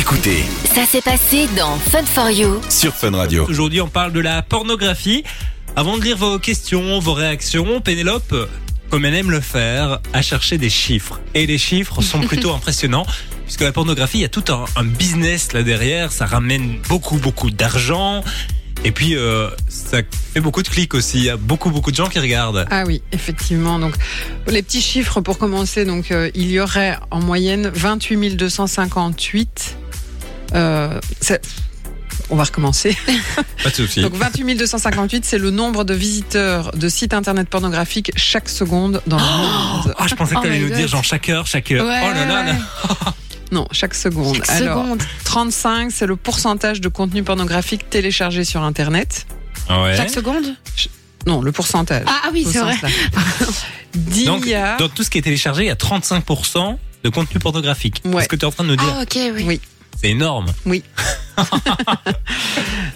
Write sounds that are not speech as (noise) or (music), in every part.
Écoutez Ça s'est passé dans Fun for You. sur Fun Radio. Aujourd'hui, on parle de la pornographie. Avant de lire vos questions, vos réactions, Pénélope, comme elle aime le faire, a cherché des chiffres. Et les chiffres sont plutôt (laughs) impressionnants, puisque la pornographie, il y a tout un, un business là derrière, ça ramène beaucoup, beaucoup d'argent. Et puis, euh, ça fait beaucoup de clics aussi. Il y a beaucoup, beaucoup de gens qui regardent. Ah oui, effectivement. Donc, les petits chiffres pour commencer. Donc, euh, il y aurait en moyenne 28 258. Euh, on va recommencer. Pas de souci. Donc, 28 258, c'est le nombre de visiteurs de sites internet pornographiques chaque seconde dans le monde. Ah, je pensais que Oh tu allais my nous God. dire genre chaque heure, chaque heure. Ouais, oh là là, ouais, là. (laughs) Non, chaque seconde. Chaque Alors, seconde. 35, c'est le pourcentage de contenu pornographique téléchargé sur internet. Ouais. Chaque seconde? Non, le pourcentage. ah, ah oui, c'est vrai. sens là. 10 Donc, milliards. dans tout ce qui est téléchargé, il y a 35% de contenu pornographique. Ouais. C'est ce que tu es en train de nous dire. Ah, ok, oui. Oui. C'est énorme. (laughs)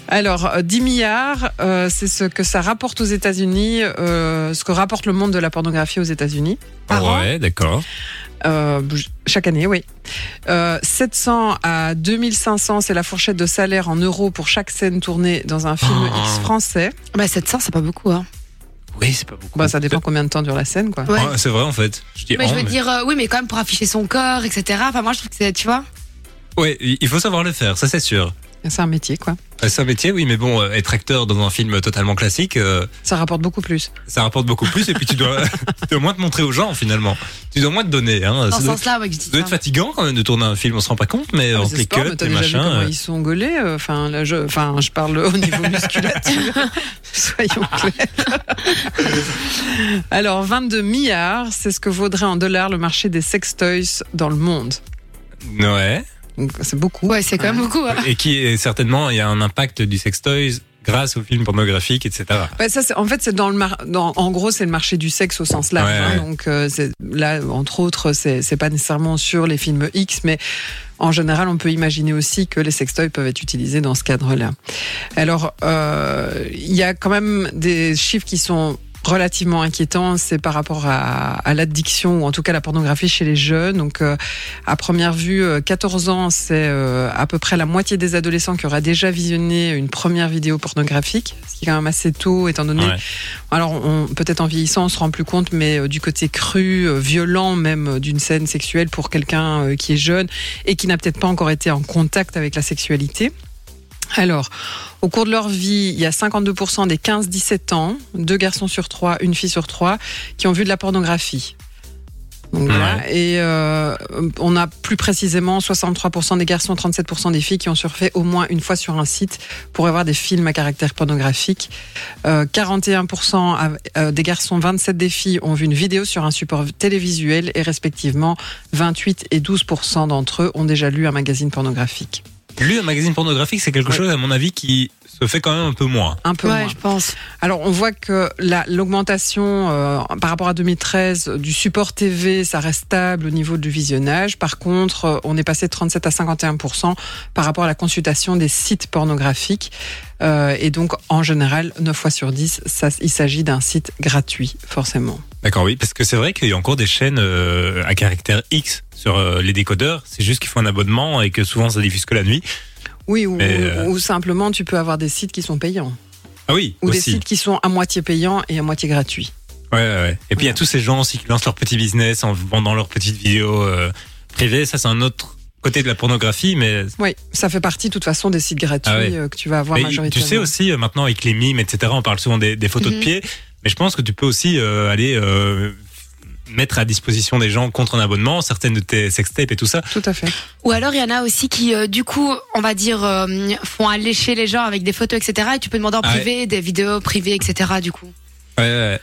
Alors, euh, 10 milliards, euh, c'est ce que ça rapporte aux États-Unis, euh, ce que rapporte le monde de la pornographie aux États-Unis. Par an. ouais, d'accord. Euh, chaque année, oui. Euh, 700 à 2500, c'est la fourchette de salaire en euros pour chaque scène tournée dans un film Oh. X français. Bah, 700, c'est pas beaucoup, hein. Oui, c'est pas beaucoup. Bah, ça dépend combien de temps dure la scène, quoi. Ouais. Ouais, c'est vrai en fait. Je dis Mais je veux mais- dire, euh, oui, mais quand même pour afficher son corps, etc. Enfin, moi, je trouve que c'est, tu vois. Ouais, il faut savoir le faire, ça c'est sûr. C'est un métier, quoi. Euh, C'est un métier, oui, mais bon, euh, être acteur dans un film totalement classique, euh, Ça rapporte beaucoup plus. ça rapporte beaucoup plus. et puis tu dois, (laughs) (laughs) tu dois moins te montrer aux gens finalement. Tu dois moins te donner. Hein. Dans Ça ce doit, sens-là, ouais, ça doit être fatigant quand même de tourner un film, on se rend pas compte, mais Ah, entre c'est les mais cuts, t'as les vu euh, ils sont gaulés Enfin, là, je, enfin, je parle au niveau (laughs) musculature. Soyons clairs. Alors, 22 milliards, c'est ce que vaudrait en dollars le marché des sextoys dans le monde. Ouais. Donc, c'est beaucoup. Ouais, c'est quand même beaucoup. hein. Et qui est certainement, il y a un impact du sextoys grâce aux films pornographiques, etc. Ouais, ça, c'est- en fait, c'est dans le mar- dans, en gros, c'est le marché du sexe au sens large. Ouais, hein. ouais. donc euh, c'est- là, entre autres, c'est c'est pas nécessairement sur les films X, mais en général, on peut imaginer aussi que les sextoys peuvent être utilisés dans ce cadre-là. Alors, euh, il y a quand même des chiffres qui sont relativement inquiétants, c'est par rapport à, à l'addiction ou en tout cas la pornographie chez les jeunes. Donc, euh, à première vue, euh, 14 ans, c'est euh, à peu près la moitié des adolescents qui aura déjà visionné une première vidéo pornographique, ce qui est quand même assez tôt, étant donné Ouais. alors, on- peut-être en vieillissant, on se rend plus compte, mais euh, du côté cru, euh, violent même euh, d'une scène sexuelle pour quelqu'un euh, qui est jeune et qui n'a peut-être pas encore été en contact avec la sexualité. Alors, au cours de leur vie, il y a 52% des 15-17 ans, deux garçons sur trois, une fille sur trois, qui ont vu de la pornographie. Donc, voilà. Et euh, on a plus précisément 63% des garçons, 37% des filles qui ont surfé au moins une fois sur un site pour avoir des films à caractère pornographique. Euh, 41% av- euh, des garçons, 27 des filles ont vu une vidéo sur un support télévisuel et respectivement 28 et 12% d'entre eux ont déjà lu un magazine pornographique. Lu un magazine pornographique, c'est quelque Ouais. chose, à mon avis, qui se fait quand même un peu moins. Un peu Ouais, moins. je pense. Alors on voit que la- l'augmentation euh, par rapport à 2013 du support TV, ça reste stable au niveau du visionnage. Par contre, euh, on est passé de 37 à 51% par rapport à la consultation des sites pornographiques. Euh, et donc en général, 9 fois sur 10, ça, il s'agit d'un site gratuit, forcément. D'accord, oui, parce que c'est vrai qu'il y a encore des chaînes euh, à caractère X sur euh, les décodeurs. C'est juste qu'il faut un abonnement et que souvent ça diffuse que la nuit. Oui, ou, euh, ou simplement tu peux avoir des sites qui sont payants. Ah oui, Ou des sites qui sont à moitié payants et à moitié gratuits. Ouais, ouais, ouais. Et puis il y a tous ces gens aussi qui lancent leur petit business en vendant leurs petites vidéos euh, privées. Ça, c'est un autre côté de la pornographie, mais, Oui, ça fait partie de toute façon des sites gratuits Ah ouais. euh, que tu vas avoir mais majoritairement. tu sais aussi maintenant avec les mimes, etc. On parle souvent des, des photos de Mhm. pieds, mais je pense que tu peux aussi euh, aller euh, mettre à disposition des gens contre un abonnement certaines de tes sextapes et tout ça. Tout à fait. Ou alors, il y en a aussi qui, euh, du coup, on va dire, euh, font allécher les gens avec des photos, etc. Et tu peux demander en Ah ouais. privé des vidéos privées, etc. Du coup. Ouais, ouais.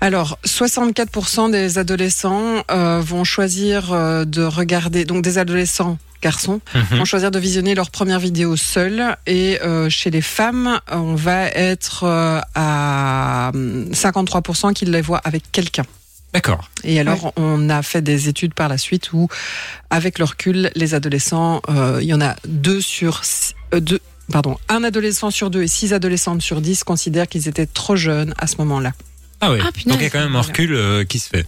Alors, 64% des adolescents euh, vont choisir euh, de regarder, donc des adolescents garçons, Mhm. vont choisir de visionner leur première vidéo seuls. Et euh, chez les femmes, on va être euh, à hum, 53% qui les voient avec quelqu'un. D'accord. Et alors, on a fait des études par la suite où, avec le recul, les adolescents, euh, il y en a deux sur euh, deux, pardon, un adolescent sur deux et six adolescentes sur dix considèrent qu'ils étaient trop jeunes à ce moment-là. Ah oui. Ah. Donc il y a quand même un recul euh, qui se fait.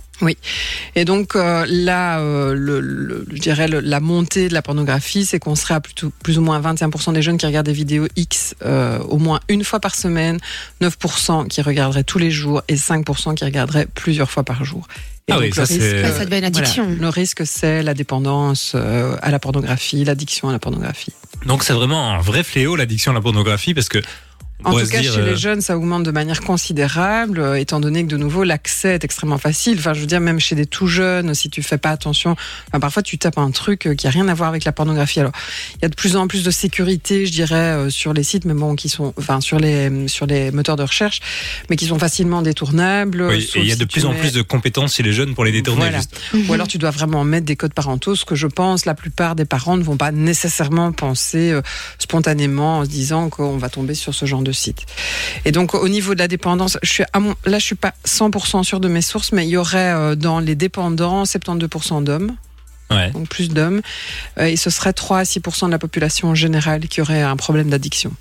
Et donc euh, là, euh, le, le- je dirais le- la montée de la pornographie, c'est qu'on serait à plutôt, plus ou moins 21% des jeunes qui regardent des vidéos X euh, au moins une fois par semaine, 9% qui regarderaient tous les jours et 5% qui regarderaient plusieurs fois par jour. Et Ah donc, oui, le ça, c'est- risque, Ouais, ça devient une voilà, le risque, c'est la dépendance euh, à la pornographie, l'addiction à la pornographie. Donc c'est vraiment un vrai fléau l'addiction à la pornographie parce que En tout cas, dire, chez euh, les jeunes, ça augmente de manière considérable, euh, étant donné que de nouveau, l'accès est extrêmement facile. Enfin, je veux dire, même chez des tout jeunes, si tu fais pas attention, enfin, parfois tu tapes un truc euh, qui a rien à voir avec la pornographie. Alors, il y a de plus en plus de sécurité, je dirais, euh, sur les sites, mais bon, qui sont, enfin, sur les sur les moteurs de recherche, mais qui sont facilement détournables. oui, et il y a si de plus en mets- plus de compétences chez les jeunes pour les détourner. Voilà. juste. Ou alors tu dois vraiment mettre des codes parentaux, ce que je pense la plupart des parents ne vont pas nécessairement penser euh, spontanément en se disant qu'on va tomber sur ce genre de site. Et donc au niveau de la dépendance, je suis à mon, là je suis pas 100% sûr de mes sources, mais il y aurait euh, dans les dépendants 72% d'hommes, Ouais. donc plus d'hommes, euh, et ce serait 3 à 6% de la population générale qui aurait un problème d'addiction.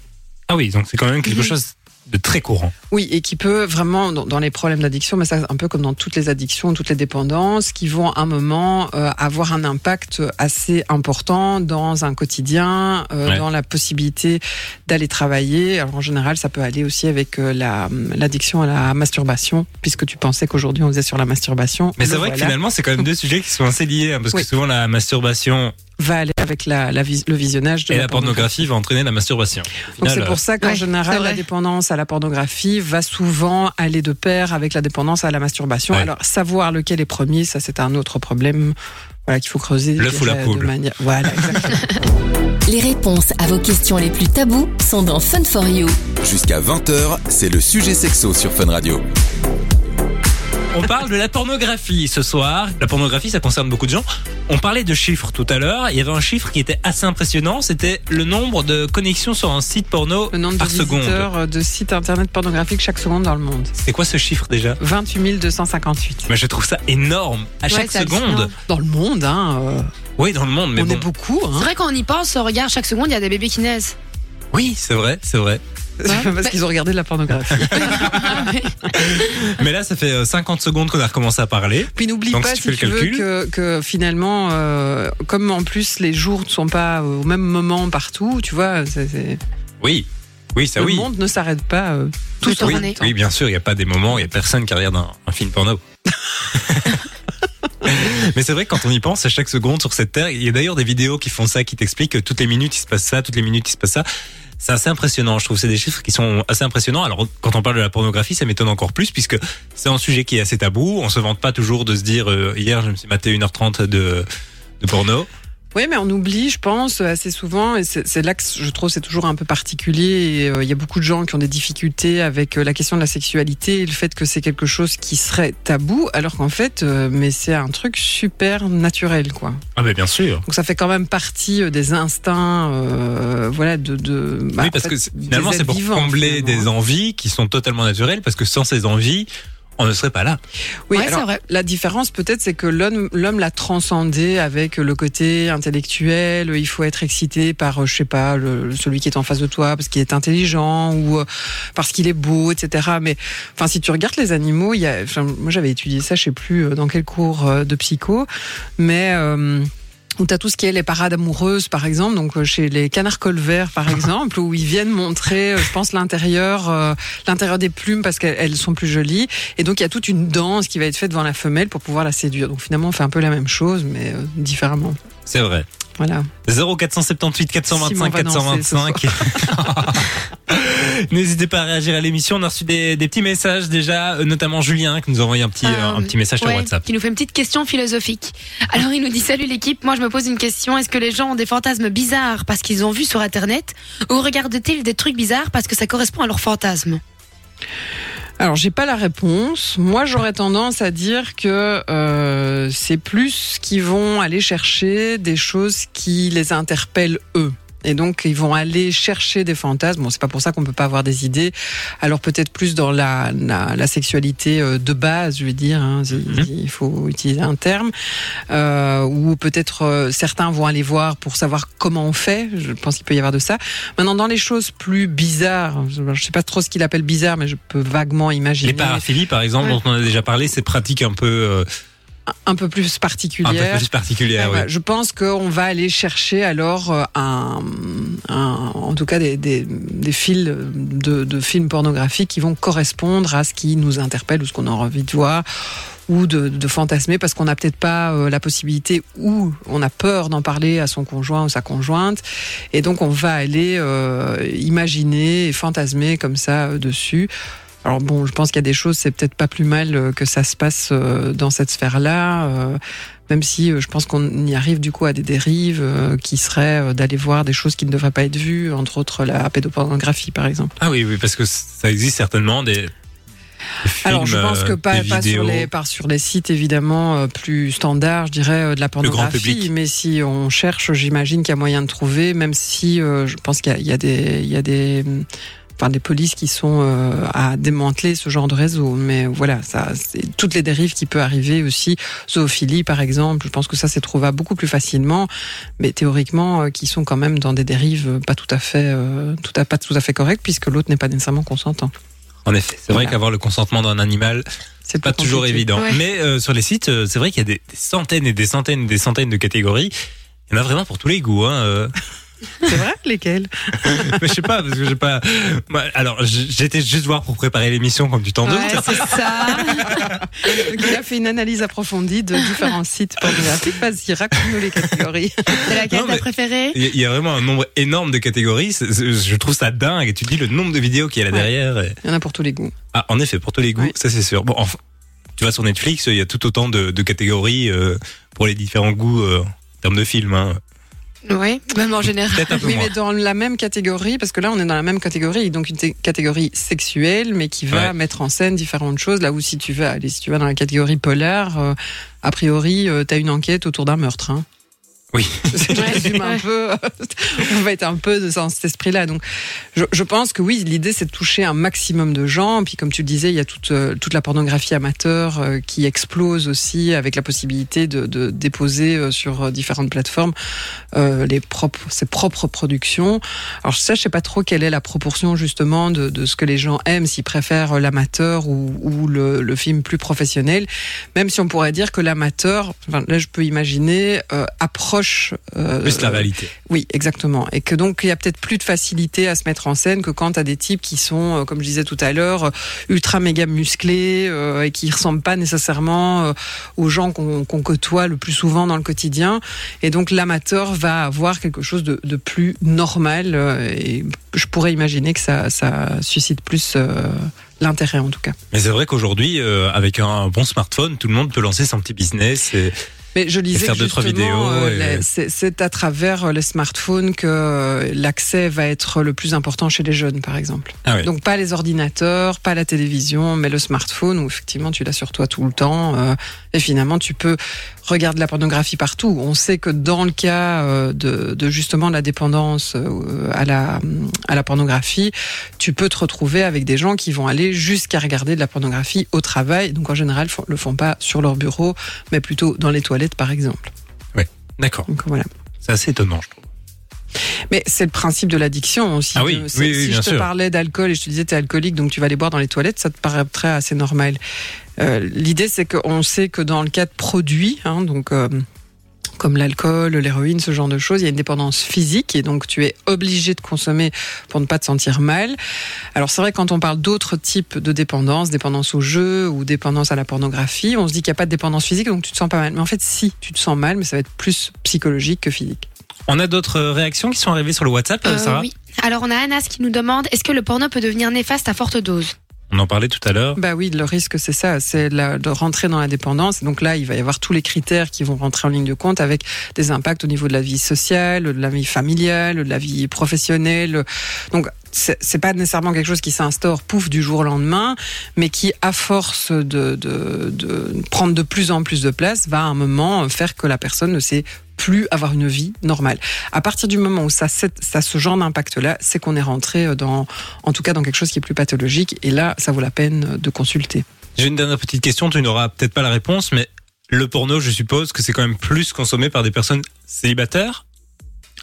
Ah oui, donc c'est quand même quelque chose de très courant. Oui, et qui peut vraiment, dans, les problèmes d'addiction, mais ça un peu comme dans toutes les addictions, toutes les dépendances, qui vont à un moment euh, avoir un impact assez important dans un quotidien, euh, Ouais. dans la possibilité d'aller travailler. Alors en général, ça peut aller aussi avec euh, la l'addiction à la masturbation, puisque tu pensais qu'aujourd'hui on faisait sur la masturbation. Mais c'est vrai que finalement, c'est quand même deux sujets qui sont assez liés, hein, parce Oui. que souvent la masturbation va aller avec la, la vis- le visionnage de et la pornographie va entraîner la masturbation. Donc c'est pour ça qu'en Ouais, général, la dépendance à la pornographie va souvent aller de pair avec la dépendance à la masturbation. Ouais. Alors savoir lequel est premier, ça c'est un autre problème. Voilà qu'il faut creuser. je L'œuf ou la poule. manière- Voilà, exactement. (laughs) Les réponses à vos questions les plus tabous sont dans Fun for You. Jusqu'à 20h, c'est le sujet sexo sur Fun Radio. On parle de la pornographie ce soir. La pornographie, ça concerne beaucoup de gens. On parlait de chiffres tout à l'heure. Il y avait un chiffre qui était assez impressionnant. C'était le nombre de connexions sur un site porno Le nombre par de seconde. visiteurs euh, de sites internet pornographiques chaque seconde dans le monde. C'est quoi ce chiffre déjà? 28 258. Mais je trouve ça énorme. À Ouais, chaque c'est seconde. Dans le monde, hein, euh, Oui, dans le monde, mais on bon. est beaucoup. C'est Hein, vrai quand on y pense, regarde chaque seconde, il y a des bébés qui naissent. Oui, c'est vrai, c'est vrai. (laughs) parce qu'ils ont regardé de la pornographie. (laughs) Mais là, ça fait euh, 50 secondes qu'on a recommencé à parler. Puis n'oublie pas, si tu si fais tu le veux, calcul. que, que finalement, euh, comme en plus les jours ne sont pas au même moment partout, tu vois, c'est- Oui, oui, ça le oui. monde ne s'arrête pas euh, tout Toute en Oui, oui, bien sûr, il n'y a pas des moments, il n'y a personne qui regarde un, un film porno. (laughs) Mais c'est vrai que quand on y pense, à chaque seconde sur cette terre, il y a d'ailleurs des vidéos qui font ça, qui t'expliquent que toutes les minutes il se passe ça, toutes les minutes il se passe ça. C'est assez impressionnant, je trouve. C'est des chiffres qui sont assez impressionnants. Alors, quand on parle de la pornographie, ça m'étonne encore plus puisque c'est un sujet qui est assez tabou. On se vante pas toujours de se dire, euh, hier, je me suis maté 1h30 de, de porno. Oui, mais on oublie, je pense, assez souvent, et c'est là que je trouve c'est toujours un peu particulier. euh, Il y a beaucoup de gens qui ont des difficultés avec euh, la question de la sexualité et le fait que c'est quelque chose qui serait tabou, alors qu'en fait, euh, mais c'est un truc super naturel, quoi. Ah, ben, bien sûr. Donc ça fait quand même partie des instincts, euh, voilà, de. de bah, oui, en parce fait, que finalement, c'est pour vivants, combler finalement, des envies qui sont totalement naturelles parce que sans ces envies, on ne serait pas là. Oui, Ouais, c'est alors, vrai. la différence peut-être, c'est que l'homme, l'homme l'a transcendé avec le côté intellectuel. Il faut être excité par, euh, je sais pas, le, celui qui est en face de toi parce qu'il est intelligent ou euh, parce qu'il est beau, etc. Mais enfin, si tu regardes les animaux, il y a, enfin, moi j'avais étudié ça, je sais plus euh, dans quel cours euh, de psycho, mais euh, où tu as tout ce qui est les parades amoureuses, par exemple, donc euh, chez les canards colverts, par (laughs) exemple, où ils viennent montrer, euh, je pense, l'intérieur, euh, l'intérieur des plumes parce qu'elles elles sont plus jolies. Et donc il y a toute une danse qui va être faite devant la femelle pour pouvoir la séduire. Donc finalement, on fait un peu la même chose, mais euh, différemment. C'est vrai. Voilà. 0478 425 Simon va danser ce 425. (laughs) N'hésitez pas à réagir à l'émission. On a reçu des, des petits messages déjà, euh, notamment Julien qui nous a envoyé un petit, euh, un petit message sur WhatsApp. Qui nous fait une petite question philosophique. Alors il nous dit salut l'équipe, moi je me pose une question. Est-ce que les gens ont des fantasmes bizarres parce qu'ils ont vu sur internet? Ou regardent-ils des trucs bizarres parce que ça correspond à leurs fantasmes Alors, j'ai pas la réponse. Moi, j'aurais tendance à dire que euh, c'est plus qu'ils vont aller chercher des choses qui les interpellent eux. Et donc, ils vont aller chercher des fantasmes. Bon, c'est pas pour ça qu'on peut pas avoir des idées. Alors, peut-être plus dans la, la, la sexualité euh, de base, je veux dire. Hein, il- il faut utiliser un terme. Euh, ou peut-être euh, certains vont aller voir pour savoir comment on fait. Je pense qu'il peut y avoir de ça. Maintenant, dans les choses plus bizarres, je sais pas trop ce qu'il appelle bizarre, mais je peux vaguement imaginer. Les paraphilies, par exemple, Ouais. dont on a déjà parlé, c'est pratique un peu, euh, un peu plus un peu plus particulière. Ouais, oui. Je pense qu'on va aller chercher alors euh, un, un- en tout cas des, des, des fils de, de films pornographiques qui vont correspondre à ce qui nous interpelle ou ce qu'on a envie de voir ou de, de fantasmer parce qu'on n'a peut-être pas euh, la possibilité ou on a peur d'en parler à son conjoint ou sa conjointe et donc on va aller euh, imaginer et fantasmer comme ça euh, dessus. Alors bon, je pense qu'il y a des choses, c'est peut-être pas plus mal euh, que ça se passe euh, dans cette sphère-là. euh, même si je pense qu'on y arrive du coup à des dérives euh, qui seraient euh, d'aller voir des choses qui ne devraient pas être vues, entre autres la pédopornographie par exemple. Ah oui, oui, parce que ça existe certainement des. Alors je pense que pas, pas sur les par sur les sites évidemment plus standards, je dirais de la pornographie, mais si on cherche, j'imagine qu'il y a moyen de trouver, même si euh, je pense qu'il y a des il y a des Enfin, des polices qui sont euh, à démanteler ce genre de réseau, mais voilà, ça, c'est toutes les dérives qui peuvent arriver aussi, zoophilie par exemple. Je pense que ça c'est trouvable beaucoup plus facilement, mais théoriquement, euh, qui sont quand même dans des dérives pas tout à fait, euh, tout à pas tout à fait correctes, puisque l'autre n'est pas nécessairement consentant. En effet, c'est vrai qu'avoir le consentement d'un animal, C'est pas toujours compliqué. évident. Ouais. Mais euh, sur les sites, euh, c'est vrai qu'il y a des, des centaines et des centaines et des centaines de catégories. Il y en a vraiment pour tous les goûts. Hein. (laughs) C'est vrai? Lesquels? (laughs) Mais je sais pas, parce que j'ai pas. Moi, alors, j'étais juste voir pour préparer l'émission, comme tu t'en doutes. Ouais, c'est ça. (laughs) Donc, il a fait une analyse approfondie de différents sites pornographiques. Vas-y, raconte-nous les catégories. C'est laquelle Non, mais- ta préférée? Il y a- vraiment un nombre énorme de catégories. Je trouve ça dingue. Et tu dis le nombre de vidéos qu'il y a là Ouais. derrière. et- Il y en a pour tous les goûts. Ah, en effet, pour tous les goûts, Oui. ça c'est sûr. Bon, enfin, tu vas sur Netflix, il y a tout autant de, de catégories euh, pour les différents goûts euh, en termes de films. Hein. Oui, même en général. Peut-être un peu Oui, mais dans la même catégorie, parce que là, on est dans la même catégorie, donc une catégorie sexuelle, mais qui va Ouais. mettre en scène différentes choses. Là où si tu vas, aller, si tu vas dans la catégorie polaire, euh, a priori, tu as une enquête autour d'un meurtre. Hein. Oui. Je résume un Ouais. peu. on va être un peu dans cet esprit-là. Donc, je, je pense que oui, l'idée c'est de toucher un maximum de gens. Puis, comme tu le disais, il y a toute euh, toute la pornographie amateur euh, qui explose aussi, avec la possibilité de, de déposer euh, sur euh, différentes plateformes euh, les propres ses propres productions. Alors ça, je sais pas trop quelle est la proportion justement de, de ce que les gens aiment, s'ils préfèrent l'amateur ou, ou le, le film plus professionnel. Même si on pourrait dire que l'amateur, enfin, là je peux imaginer, euh, approche euh, Plus la réalité. oui, exactement. Et que donc il y a peut-être plus de facilité à se mettre en scène que quand tu as des types qui sont, euh, comme je disais tout à l'heure, euh, ultra méga musclés euh, et qui ressemblent pas nécessairement euh, aux gens qu'on côtoie le plus souvent dans le quotidien. Et donc l'amateur va avoir quelque chose de, de plus normal. euh, et je pourrais imaginer que ça, ça suscite plus euh, l'intérêt en tout cas. Mais c'est vrai qu'aujourd'hui, euh, avec un bon smartphone, tout le monde peut lancer son petit business. Et... Mais je lisais faire que justement, vidéos, euh, et- c'est à travers euh, les smartphones que euh, l'accès va être le plus important chez les jeunes, par exemple. Ah oui. Donc pas les ordinateurs, pas la télévision, mais le smartphone où effectivement tu l'as sur toi tout le temps. euh, et finalement tu peux regarder la pornographie partout. On sait que dans le cas de, de justement la dépendance à la à la pornographie, tu peux te retrouver avec des gens qui vont aller jusqu'à regarder de la pornographie au travail. Donc en général, le font pas sur leur bureau, mais plutôt dans les toilettes, par exemple. D'accord. Donc voilà. C'est assez étonnant, je trouve. Mais c'est le principe de l'addiction aussi. Ah oui, oui, oui, si bien je te sûr. parlais d'alcool et je te disais t'es alcoolique, donc tu vas aller boire dans les toilettes, ça te paraîtrait assez normal. Euh, L'idée c'est qu'on sait que dans le cas de produits, hein, donc euh, comme l'alcool, l'héroïne, ce genre de choses, il y a une dépendance physique et donc tu es obligé de consommer pour ne pas te sentir mal. Alors c'est vrai quand on parle d'autres types de dépendance, dépendance au jeu ou dépendance à la pornographie, on se dit qu'il n'y a pas de dépendance physique donc tu te sens pas mal. Mais en fait si, tu te sens mal, mais ça va être plus psychologique que physique. On a d'autres réactions qui sont arrivées sur le WhatsApp, Euh, Sarah? oui. Alors on a Anas qui nous demande est-ce que le porno peut devenir néfaste à forte dose? On en parlait tout à l'heure. Bah oui, le risque c'est ça, c'est de rentrer dans la dépendance. Donc là, il va y avoir tous les critères qui vont rentrer en ligne de compte avec des impacts au niveau de la vie sociale, de la vie familiale, de la vie professionnelle. Donc c'est pas nécessairement quelque chose qui s'instaure pouf du jour au lendemain, mais qui à force de, de, de prendre de plus en plus de place va à un moment faire que la personne ne sait plus avoir une vie normale. À partir du moment où ça, ça a ce genre d'impact-là, c'est qu'on est rentré dans, en tout cas, dans quelque chose qui est plus pathologique. Et là, ça vaut la peine de consulter. J'ai une dernière petite question. Tu n'auras peut-être pas la réponse, mais le porno, je suppose que c'est quand même plus consommé par des personnes célibataires?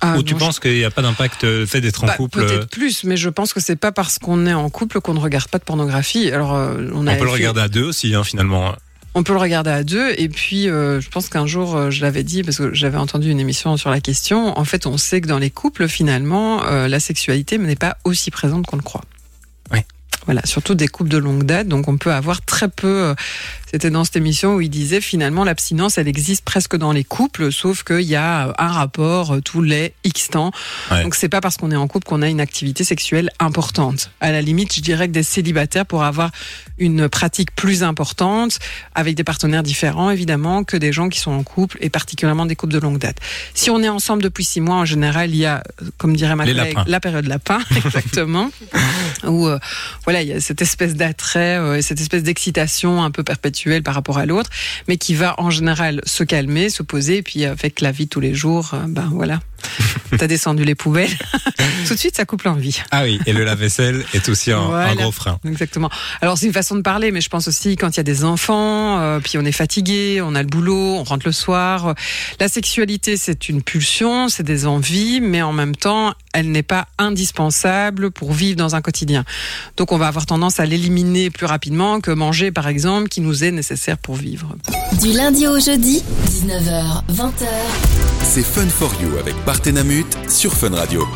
Ah, Ou tu je- penses qu'il n'y a pas d'impact euh, fait d'être en Bah, couple euh, Peut-être plus, mais je pense que c'est pas parce qu'on est en couple qu'on ne regarde pas de pornographie. Alors, euh, on, peut le regarder à deux aussi, hein, finalement. On peut le regarder à deux. Et puis, euh, je pense qu'un jour, euh, je l'avais dit parce que j'avais entendu une émission sur la question. En fait, on sait que dans les couples, finalement, euh, la sexualité n'est pas aussi présente qu'on le croit. Oui. Voilà, surtout des couples de longue date. Donc, on peut avoir très peu. C'était dans cette émission où il disait finalement l'abstinence, elle existe presque dans les couples, sauf qu'il y a un rapport euh, tous les X temps. Ouais. Donc, c'est pas parce qu'on est en couple qu'on a une activité sexuelle importante. À la limite, je dirais que des célibataires pour avoir une pratique plus importante avec des partenaires différents, évidemment, que des gens qui sont en couple et particulièrement des couples de longue date. Si on est ensemble depuis six mois, en général, il y a, euh, comme dirait ma Les collègue, lapins. la période lapin, (laughs) exactement, où euh, voilà, il y a cette espèce d'attrait euh, et cette espèce d'excitation un peu perpétuelle par rapport à l'autre, mais qui va en général se calmer, se poser, et puis avec la vie tous les jours, euh, ben voilà, (laughs) t'as descendu les poubelles, (laughs) tout de suite ça coupe l'envie. Ah oui, et le lave-vaisselle est aussi un, gros frein. Exactement. Alors c'est une façon de parler, mais je pense aussi quand il y a des enfants, euh, puis on est fatigué, on a le boulot, on rentre le soir. La sexualité, c'est une pulsion, c'est des envies, mais en même temps, elle n'est pas indispensable pour vivre dans un quotidien. Donc on va avoir tendance à l'éliminer plus rapidement que manger, par exemple, qui nous est nécessaire pour vivre. Du lundi au jeudi, 19h, 20h. C'est Fun for You avec Partenamut sur Fun Radio.